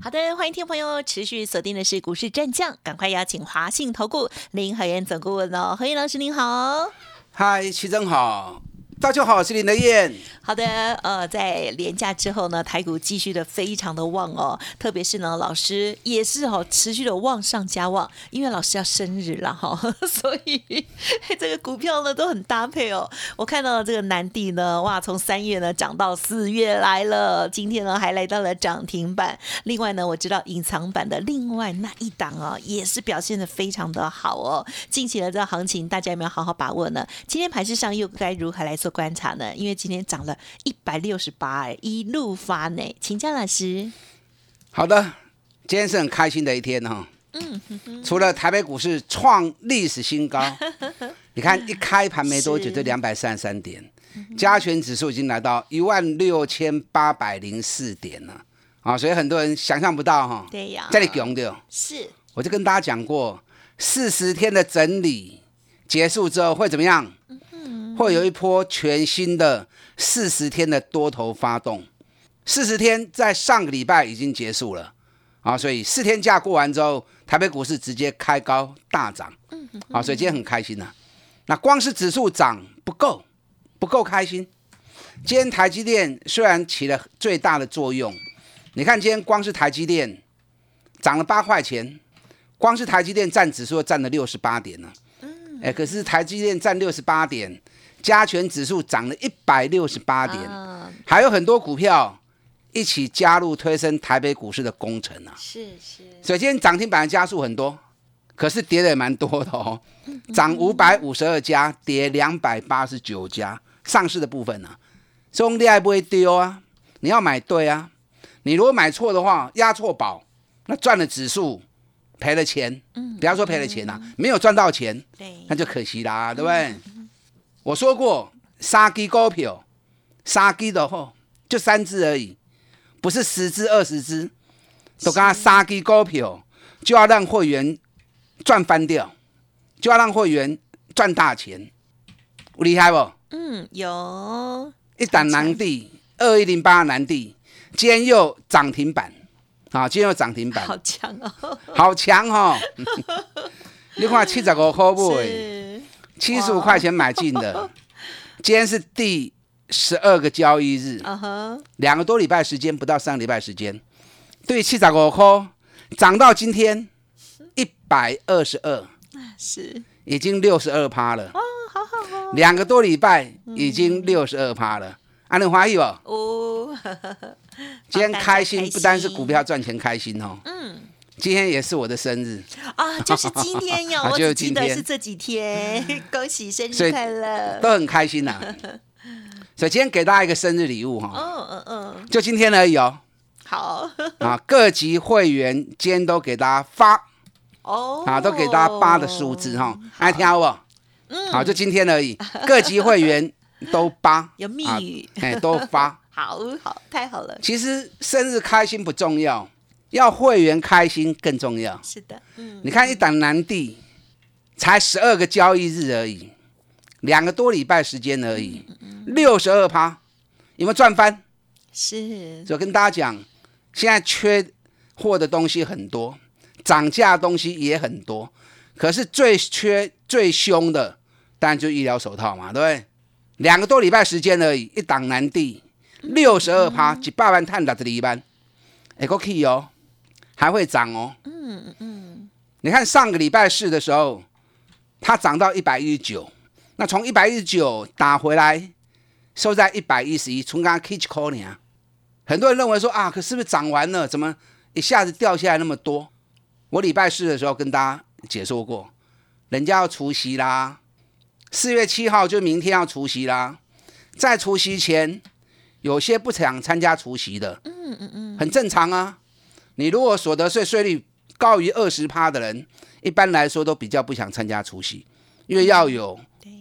好的，欢迎听众朋友持续锁定的是股市战将，赶快邀请华信投顾林海燕总顾问哦，何燕老师您好。嗨，徐正好，大家好，我是林德燕。好的，呃，在连假之后呢，台股继续的非常的旺哦，特别是呢，老师也是哦，持续的旺上加旺，因为老师要生日了哈，所以 这个股票呢都很搭配哦。我看到了这个南地呢，哇，从三月呢涨到四月来了，今天呢还来到了涨停板。另外呢，我知道隐藏版的另外那一档哦，也是表现的非常的好哦。近期的这个行情，大家有没有好好把握呢？今天盘市上又该如何来做观察呢？因为今天涨了。一百六十八哎，一路发呢，请教老师。好的，今天是很开心的一天哈。嗯，除了台北股市创历史新高，你看一开盘没多久就两百三十三点，加权指数已经来到一万六千八百零四点了啊！所以很多人想象不到哈。对呀，这里是，我就跟大家讲过，四十天的整理结束之后会怎么样？会有一波全新的。四十天的多头发动，四十天在上个礼拜已经结束了啊，所以四天假过完之后，台北股市直接开高大涨，啊，所以今天很开心呐。那光是指数涨不够，不够开心。今天台积电虽然起了最大的作用，你看今天光是台积电涨了八块钱，光是台积电占指数占了六十八点呢。哎，可是台积电占六十八点。加权指数涨了一百六十八点，还有很多股票一起加入推升台北股市的工程啊！是是，所以今天涨停板的加速很多，可是跌的也蛮多的哦。涨五百五十二家，跌两百八十九家，上市的部分呢，中利还不会丢啊！你要买对啊，你如果买错的话，押错宝，那赚了指数，赔了钱，嗯，不要说赔了钱呐，没有赚到钱，对，那就可惜啦，对不对？我说过，杀鸡股票，杀鸡的话就三只而已，不是十只二十只，都跟他杀鸡股票，就要让会员赚翻掉，就要让会员赚大钱，厉害不？嗯，有。一档南地二一零八南地，今天又涨停板，啊，今天又涨停板，好强哦，好强哦！你看七十五块不？七十五块钱买进的，今天是第十二个交易日，两个多礼拜时间，不到三个礼拜时间，对，七十五块涨到今天一百二十二，是。已经六十二趴了。哦，好好哦，两个多礼拜已经六十二趴了，啊，你怀疑不？哦，今天开心。不单是股票赚钱开心哦，嗯。今天也是我的生日。啊，就是今天哟，我只记得是这几天，恭喜生日快乐，都很开心呐。所以今天给大家一个生日礼物哈，嗯嗯嗯，就今天而已哦。好。啊，各级会员今天都给大家发。哦，啊，都给大家八的数字哈，爱听不？嗯，好，就今天而已，各级会员都八，有密语。哎，都发，好好，太好了。其实生日开心不重要。要会员开心更重要。是的，嗯，你看一档南地，才十二个交易日而已，两个多礼拜时间而已，六十二趴，有没有赚翻？是。就跟大家讲，现在缺货的东西很多，涨价的东西也很多，可是最缺最凶的，当然就医疗手套嘛，对不对？两个多礼拜时间而已，一档难地，六十二趴，几百万探达的一班，哎，可以哦。还会涨哦，嗯嗯，你看上个礼拜四的时候，它涨到一百一十九，那从一百一十九打回来，收在一百一十一，从刚刚 catch call 你啊，很多人认为说啊，可是不是涨完了，怎么一下子掉下来那么多？我礼拜四的时候跟大家解说过，人家要除夕啦，四月七号就明天要除夕啦，在除夕前，有些不想参加除夕的，嗯嗯嗯，很正常啊。你如果所得税税率高于二十趴的人，一般来说都比较不想参加除夕，因为要有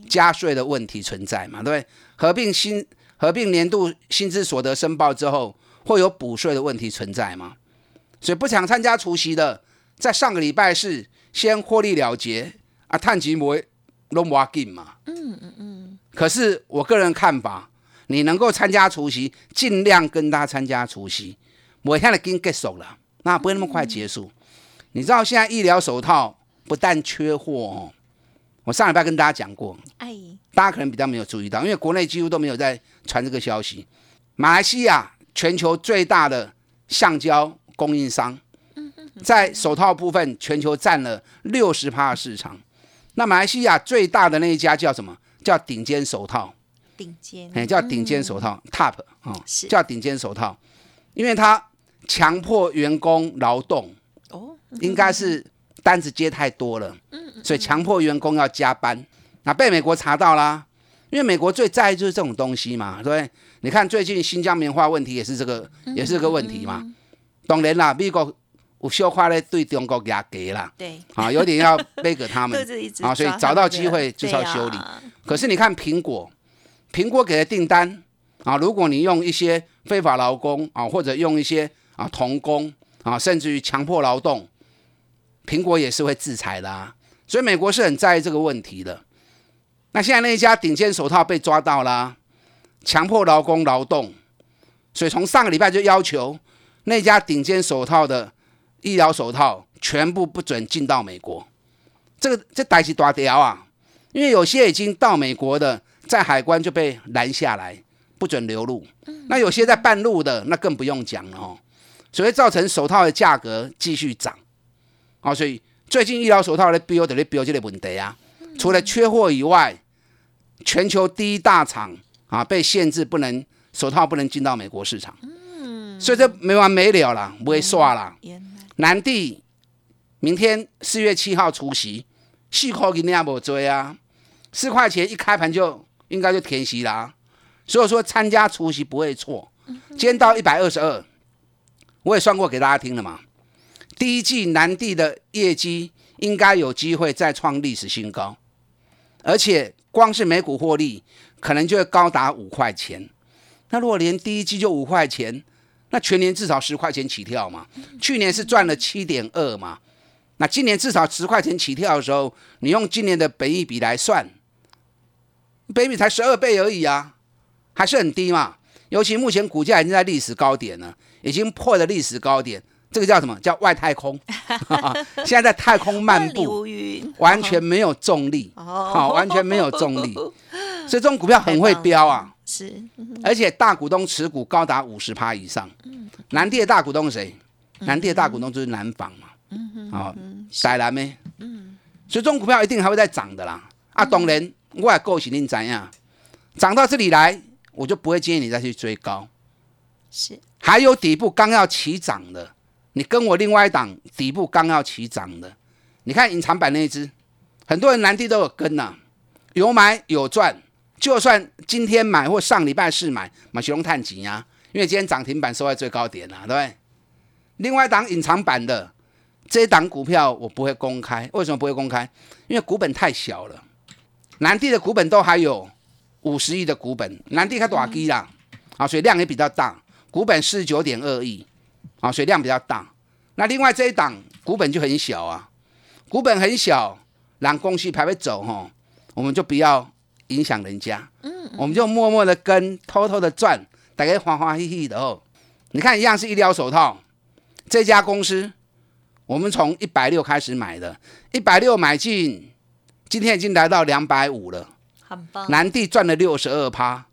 加税的问题存在嘛，对不对？合并薪合并年度薪资所得申报之后，会有补税的问题存在嘛？所以不想参加除夕的，在上个礼拜是先获利了结啊，探吉摩拢挖进嘛。嗯嗯嗯。可是我个人看法，你能够参加除夕，尽量跟他参加除夕，我现在已经结束了，那不会那么快结束。你知道现在医疗手套不但缺货哦，我上礼拜跟大家讲过，哎，大家可能比较没有注意到，因为国内几乎都没有在传这个消息。马来西亚全球最大的橡胶供应商，在手套部分全球占了六十趴的市场。那马来西亚最大的那一家叫什么？叫顶尖手套。顶尖，哎，叫顶尖手套，Top 哦，叫顶尖手套，因为它强迫员工劳动哦。应该是单子接太多了，嗯所以强迫员工要加班，那被美国查到啦。因为美国最在意就是这种东西嘛，对不对？你看最近新疆棉花问题也是这个，也是个问题嘛。当然啦，美国有小块咧对中国压给啦，对，啊，有点要背给他们 啊，所以找到机会就是要修理。可是你看苹果，苹果给的订单啊，如果你用一些非法劳工啊，或者用一些啊童工啊，甚至于强迫劳动。苹果也是会制裁的啊，所以美国是很在意这个问题的。那现在那一家顶尖手套被抓到了，强迫劳工劳动，所以从上个礼拜就要求那家顶尖手套的医疗手套全部不准进到美国。这个这代起大条啊，因为有些已经到美国的，在海关就被拦下来，不准流入。那有些在半路的，那更不用讲了哦，所以造成手套的价格继续涨。啊，所以最近医疗手套的标的咧标这个问题啊，除了缺货以外，全球第一大厂啊被限制不能手套不能进到美国市场，嗯，所以这没完没了了，不会刷了。南地明天四月七号除夕，四块银也无追啊，四块钱一开盘就应该就填息啦，所以说参加除夕不会错。今天到一百二十二，我也算过给大家听了嘛。第一季南地的业绩应该有机会再创历史新高，而且光是每股获利可能就会高达五块钱。那如果连第一季就五块钱，那全年至少十块钱起跳嘛？去年是赚了七点二嘛？那今年至少十块钱起跳的时候，你用今年的本益比来算，本益比才十二倍而已啊，还是很低嘛？尤其目前股价已经在历史高点了，已经破了历史高点。这个叫什么？叫外太空。现在在太空漫步，完全没有重力，好，完全没有重力。所以这种股票很会飙啊，是，而且大股东持股高达五十趴以上。南地的大股东是谁？南地的大股东就是南纺嘛，好，台南咩？所以这种股票一定还会再涨的啦。啊，当然，我也够喜定怎样？涨到这里来，我就不会建议你再去追高。是，还有底部刚要起涨的。你跟我另外一档底部刚要起涨的，你看隐藏版那一只，很多人南地都有跟呐，有买有赚。就算今天买或上礼拜四买，买熊探吉呀，因为今天涨停板收在最高点了，对？另外一档隐藏版的这一档股票我不会公开，为什么不会公开？因为股本太小了，南地的股本都还有五十亿的股本，南地开多少基啦？啊，所以量也比较大，股本四十九点二亿。啊，水量比较大。那另外这一档股本就很小啊，股本很小，让公司排排走哈，我们就不要影响人家。嗯，我们就默默的跟，偷偷的赚，大概欢欢喜喜的哦。你看，一样是医疗手套，这家公司我们从一百六开始买的，一百六买进，今天已经来到两百五了，很棒。南地赚了六十二趴，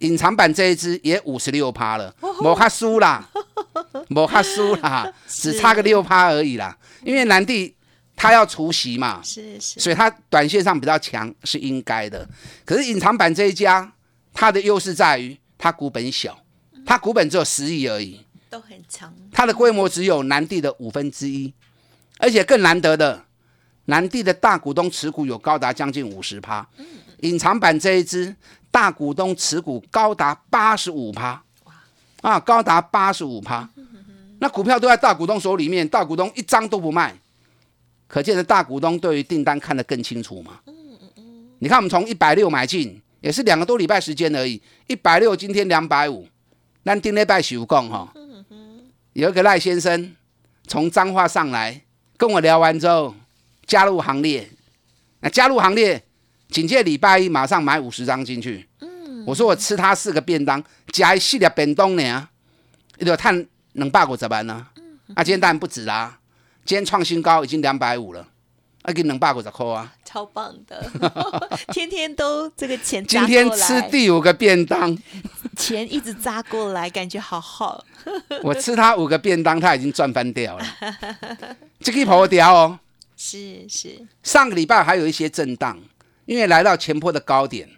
隐藏版这一支也五十六趴了，摩卡输啦。摩卡输啦，只差个六趴而已啦。因为南地他要除息嘛，是是，所以他短线上比较强是应该的。可是隐藏版这一家，它的优势在于它股本小，它股本只有十亿而已，都很强。它的规模只有南地的五分之一，而且更难得的，南地的大股东持股有高达将近五十趴。隐藏版这一支大股东持股高达八十五趴。啊，高达八十五趴，那股票都在大股东手里面，大股东一张都不卖，可见的大股东对于订单看得更清楚嘛。你看我们从一百六买进，也是两个多礼拜时间而已，一百六今天两百五，那丁礼拜许讲哈，有一个赖先生从彰化上来跟我聊完之后加入行列，那加入行列，紧接礼拜一马上买五十张进去。嗯我说我吃他四个便当，加一系列便当呢，一就探两百五十万呢。啊，今天当然不止啦，今天创新高已经两百五了，啊，给能百五十块啊，超棒的，天天都这个钱今天吃第五个便当，钱一直扎过来，感觉好好。我吃他五个便当，他已经赚翻掉了，这个跑掉哦。是是，上个礼拜还有一些震荡，因为来到前坡的高点。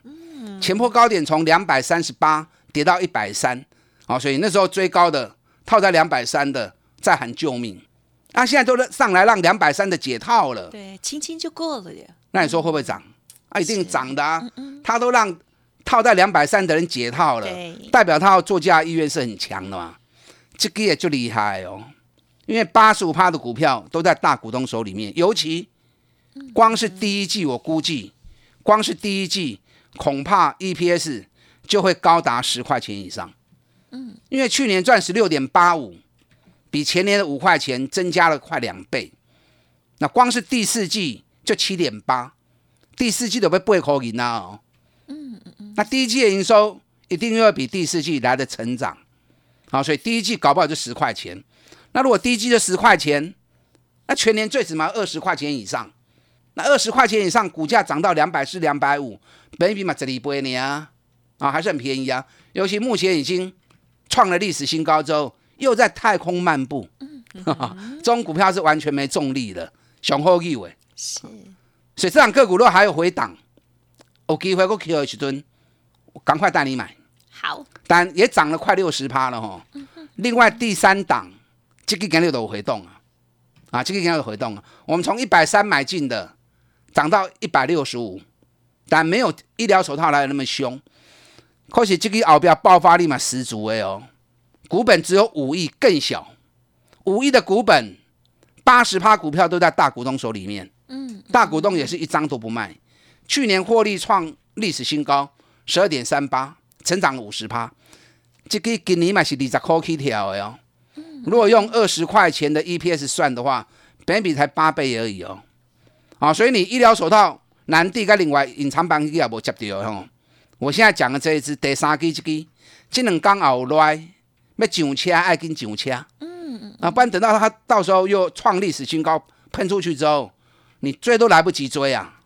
前坡高点从两百三十八跌到一百三，好，所以那时候追高的套在两百三的在喊救命，啊，现在都上来让两百三的解套了，对，轻轻就过了耶。那你说会不会涨？啊，一定涨的啊，他都让套在两百三的人解套了，代表他要做价意愿是很强的嘛，这个也就厉害哦，因为八十五趴的股票都在大股东手里面，尤其光是第一季，我估计光是第一季。恐怕 EPS 就会高达十块钱以上，嗯，因为去年赚十六点八五，比前年的五块钱增加了快两倍。那光是第四季就七点八，第四季都被背口赢啊！哦，嗯嗯嗯，那第一季的营收一定又要比第四季来的成长，好，所以第一季搞不好就十块钱。那如果第一季就十块钱，那全年最起码二十块钱以上。那二十块钱以上，股价涨到两百四、两百五，本比嘛这里不会呢啊，啊还是很便宜啊。尤其目前已经创了历史新高之后，又在太空漫步，这种股票是完全没重力的，雄厚意味。是，所以这两个股如果还有回档，有机会我 Q 一吨，我赶快带你买。好，但也涨了快六十趴了哈。另外第三档，这个今日都有回动啊，啊，这个今日有回动啊。我们从一百三买进的。涨到一百六十五，但没有医疗手套来的那么凶。可是这个后边爆发力嘛十足的哦，股本只有五亿，更小。五亿的股本，八十趴股票都在大股东手里面。嗯，大股东也是一张都不卖。去年获利创历史新高，十二点三八，成长五十趴。这个今年嘛是二十块起跳的哦。如果用二十块钱的 EPS 算的话，本比才八倍而已哦。啊，所以你医疗手套难地跟另外隐藏版机也无接到吼。我现在讲的这一支第三支这支，这两刚后来要上车爱跟上车，嗯嗯，啊，不然等到它到时候又创历史新高喷出去之后，你追都来不及追啊。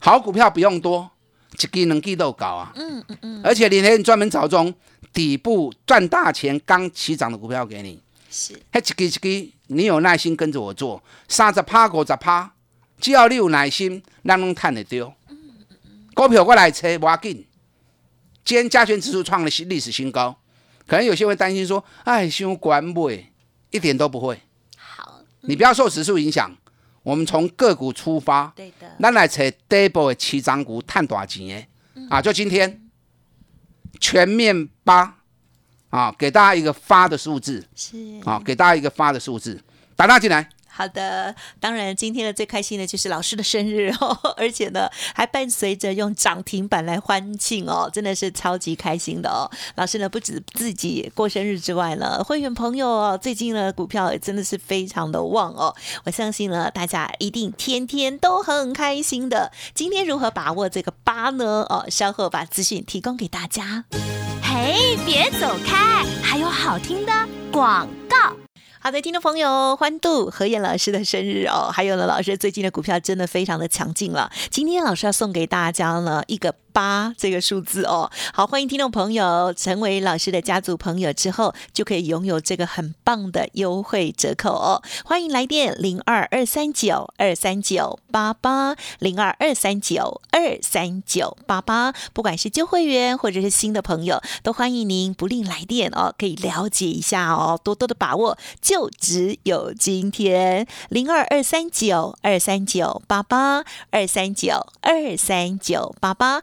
好股票不用多，一支两支都搞啊，嗯嗯嗯，而且你连专门找种底部赚大钱刚起涨的股票给你，是，还，一支一支，你有耐心跟着我做，三十趴五十趴。只要你有耐心，咱拢赚得到。股票我来找，无要紧。今天加权指数创了新历史新高，可能有些人会担心说：“哎，伤管不？”一点都不会。好，你不要受指数影响。我们从个股出发，对的。咱来找底部的起涨股，赚大钱的。啊，就今天全面八啊，给大家一个发的数字。是。啊，给大家一个发的数字，打大进来。好的，当然今天的最开心的就是老师的生日哦，而且呢还伴随着用涨停板来欢庆哦，真的是超级开心的哦。老师呢不止自己过生日之外呢，会员朋友哦最近呢股票也真的是非常的旺哦，我相信呢大家一定天天都很开心的。今天如何把握这个八呢？哦，稍后把资讯提供给大家。嘿，别走开，还有好听的广告。好的，听众朋友，欢度何燕老师的生日哦，还有呢，老师最近的股票真的非常的强劲了。今天老师要送给大家呢一个。八这个数字哦，好，欢迎听众朋友成为老师的家族朋友之后，就可以拥有这个很棒的优惠折扣哦。欢迎来电零二二三九二三九八八零二二三九二三九八八，不管是旧会员或者是新的朋友，都欢迎您不吝来电哦，可以了解一下哦，多多的把握，就只有今天零二二三九二三九八八二三九二三九八八。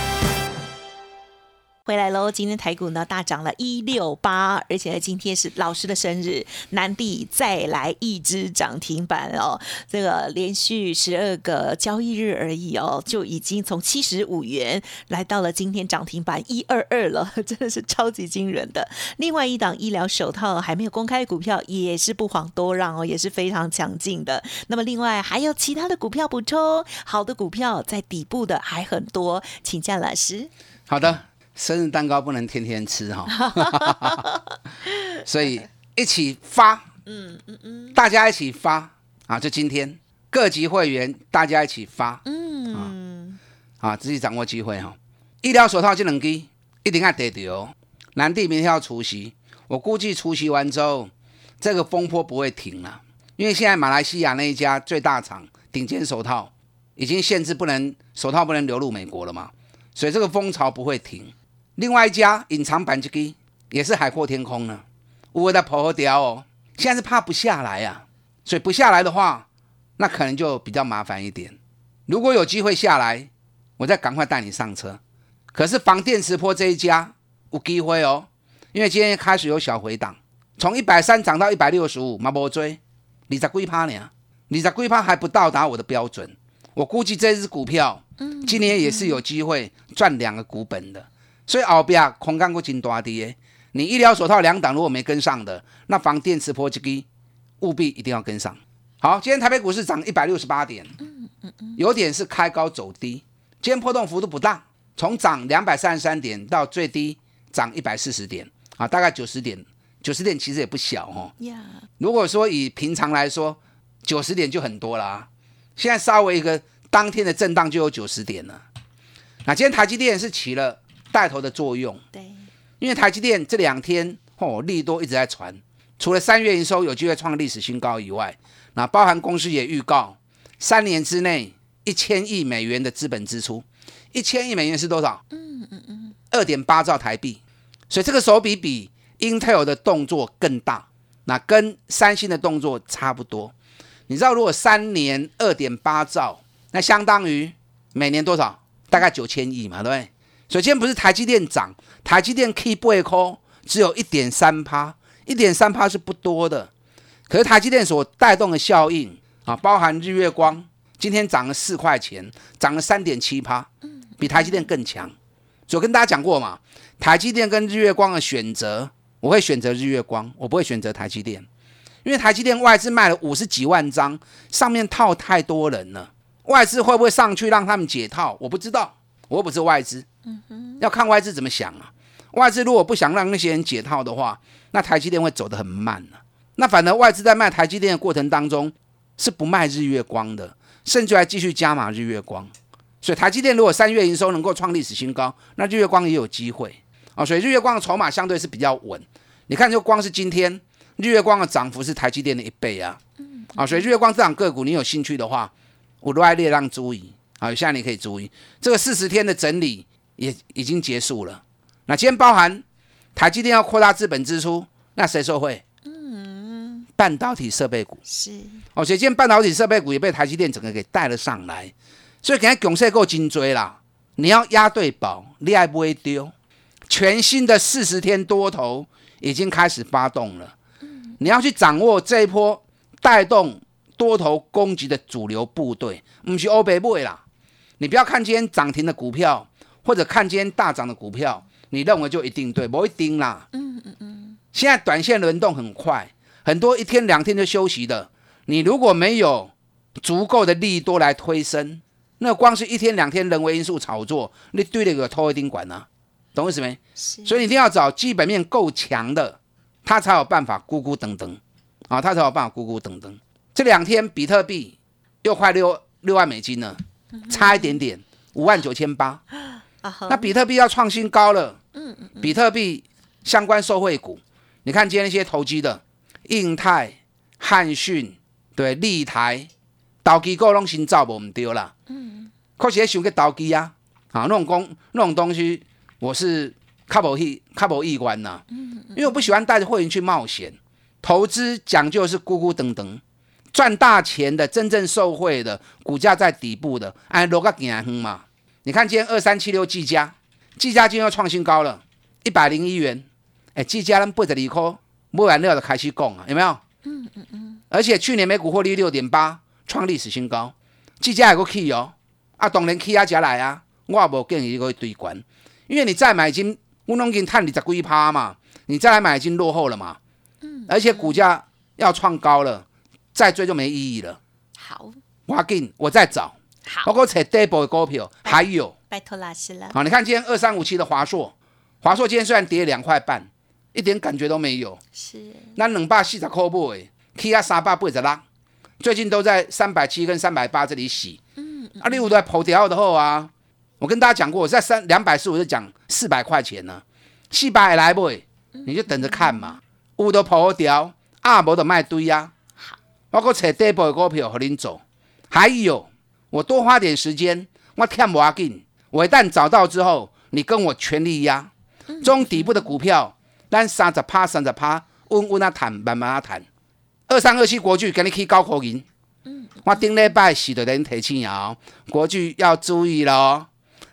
回来喽！今天台股呢大涨了一六八，而且今天是老师的生日，南地再来一只涨停板哦。这个连续十二个交易日而已哦，就已经从七十五元来到了今天涨停板一二二了，真的是超级惊人的。另外一档医疗手套还没有公开股票，也是不遑多让哦，也是非常强劲的。那么另外还有其他的股票补充，好的股票在底部的还很多，请教老师。好的。生日蛋糕不能天天吃哈，所以一起发，嗯嗯嗯，大家一起发啊！就今天各级会员大家一起发，嗯啊，自己掌握机会哈。医疗手套这两支一定要得掉。南地明天要除夕，我估计除夕完之后，这个风波不会停了，因为现在马来西亚那一家最大厂顶尖手套已经限制不能手套不能流入美国了嘛，所以这个风潮不会停。另外一家隐藏版机也是海阔天空呢，我的破掉哦，现在是怕不下来啊，所以不下来的话，那可能就比较麻烦一点。如果有机会下来，我再赶快带你上车。可是防电磁波这一家有机会哦，因为今天开始有小回档，从一百三涨到一百六十五，马波追，你在龟趴呢？你在龟趴还不到达我的标准，我估计这只股票，今年也是有机会赚两个股本的。所以后边空干股金大跌，你医疗手套两档如果没跟上的，那防电磁波这个务必一定要跟上。好，今天台北股市涨一百六十八点，有点是开高走低，今天波动幅度不大，从涨两百三十三点到最低涨一百四十点，啊，大概九十点，九十点其实也不小哦。如果说以平常来说，九十点就很多啦，现在稍微一个当天的震荡就有九十点了。那今天台积电是起了。带头的作用，对，因为台积电这两天哦利多一直在传，除了三月营收有机会创历史新高以外，那包含公司也预告三年之内一千亿美元的资本支出，一千亿美元是多少？嗯嗯嗯，二点八兆台币，所以这个手笔比 Intel 的动作更大，那跟三星的动作差不多。你知道如果三年二点八兆，那相当于每年多少？大概九千亿嘛，对不对？首先不是台积电涨，台积电 K 不 call 只有一点三趴，一点三趴是不多的。可是台积电所带动的效应啊，包含日月光今天涨了四块钱，涨了三点七趴，比台积电更强。所以跟大家讲过嘛，台积电跟日月光的选择，我会选择日月光，我不会选择台积电，因为台积电外资卖了五十几万张，上面套太多人了，外资会不会上去让他们解套？我不知道，我又不是外资。要看外资怎么想啊。外资如果不想让那些人解套的话，那台积电会走得很慢呢。那反而外资在卖台积电的过程当中是不卖日月光的，甚至还继续加码日月光。所以台积电如果三月营收能够创历史新高，那日月光也有机会啊。所以日月光的筹码相对是比较稳。你看，就光是今天日月光的涨幅是台积电的一倍啊。啊，所以日月光这档个股，你有兴趣的话，我都爱列让注意啊。现在你可以注意这个四十天的整理。也已经结束了。那今天包含台积电要扩大资本支出，那谁受惠？嗯，半导体设备股是。哦，所以今天半导体设备股也被台积电整个给带了上来。所以给它拱势够精追啦。你要压对宝，你还不会丢。全新的四十天多头已经开始发动了。你要去掌握这一波带动多头攻击的主流部队，不是欧北部啦。你不要看今天涨停的股票。或者看今天大涨的股票，你认为就一定对？不一定啦。嗯嗯嗯。现在短线轮动很快，很多一天两天就休息的。你如果没有足够的利多来推升，那光是一天两天人为因素炒作，你对那个拖一定管呢？懂意思没？所以你一定要找基本面够强的，他才有办法咕咕噔噔啊，他才有办法咕咕噔噔。这两天比特币又快六六万美金了，差一点点，五万九千八。那比特币要创新高了，嗯嗯，比特币相关受惠股，你看今天那些投机的，印泰、汉讯、对立台、投机股拢先走无唔对啦。嗯，确实想去投机啊，啊，那种公那种东西，我是较无意较无意愿呐。嗯，因为我不喜欢带着会员去冒险。投资讲究是咕咕噔噔，赚大钱的真正受惠的股价在底部的，哎，落个行哼嘛。你看今天二三七六技嘉，技嘉今天又创新高了，一百零一元。哎，技嘉咱八十二块，买完料就开始讲啊，有没有？嗯嗯嗯。而且去年每股获利六点八，创历史新高。技嘉还个 key 哦，啊，当然 key 啊，加来啊，我也无建议去堆关，因为你再买金，我拢已经探你十几趴嘛，你再来买已经落后了嘛。嗯。而且股价要创高了，再追就没意义了。好，我紧，我再找。好，包括扯 double 的股票，还有。拜托老师了。好，你看今天二三五七的华硕，华硕今天虽然跌两块半。一点感觉都没有，是。那两百四十块买，K 啊三百八十六，最近都在三百七跟三百八这里洗。嗯。啊，你有在跑掉的后啊，我跟大家讲过，我在三两百四我就讲四百块钱呢，四百来不，你就等着看嘛。有都跑掉，啊无就卖堆呀。好。包括找底部的股票和您走，还有我多花点时间，我看不要紧，我一旦找到之后，你跟我全力压，中底部的股票。咱三十趴，三十趴，稳稳啊谈，慢慢啊谈。二三二七国巨给你去高口银，嗯，我顶礼拜是的人提醒哦，国巨要注意喽。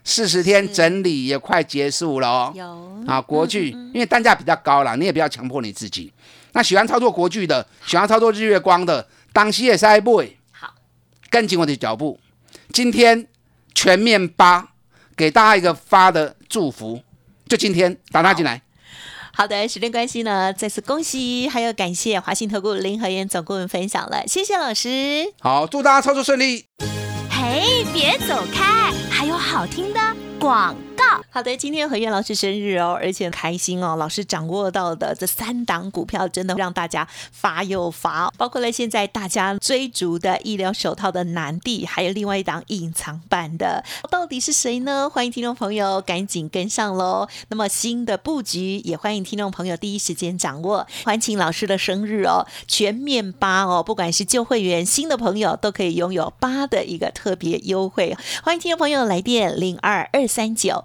四十天整理也快结束了，有啊，国巨因为单价比较高了，你也不要强迫你自己。那喜欢操作国巨的，喜欢操作日月光的，当期也是爱 boy，好，跟紧我的脚步。今天全面八，给大家一个发的祝福，就今天打他进来。好的，时间关系呢，再次恭喜，还有感谢华信投顾林和燕总顾问分享了，谢谢老师。好，祝大家操作顺利。嘿，别走开，还有好听的广。好的，今天何燕老师生日哦，而且开心哦。老师掌握到的这三档股票，真的让大家发又发，包括了现在大家追逐的医疗手套的南帝，还有另外一档隐藏版的，到底是谁呢？欢迎听众朋友赶紧跟上喽。那么新的布局，也欢迎听众朋友第一时间掌握。欢庆老师的生日哦，全面八哦，不管是旧会员、新的朋友，都可以拥有八的一个特别优惠。欢迎听众朋友来电零二二三九。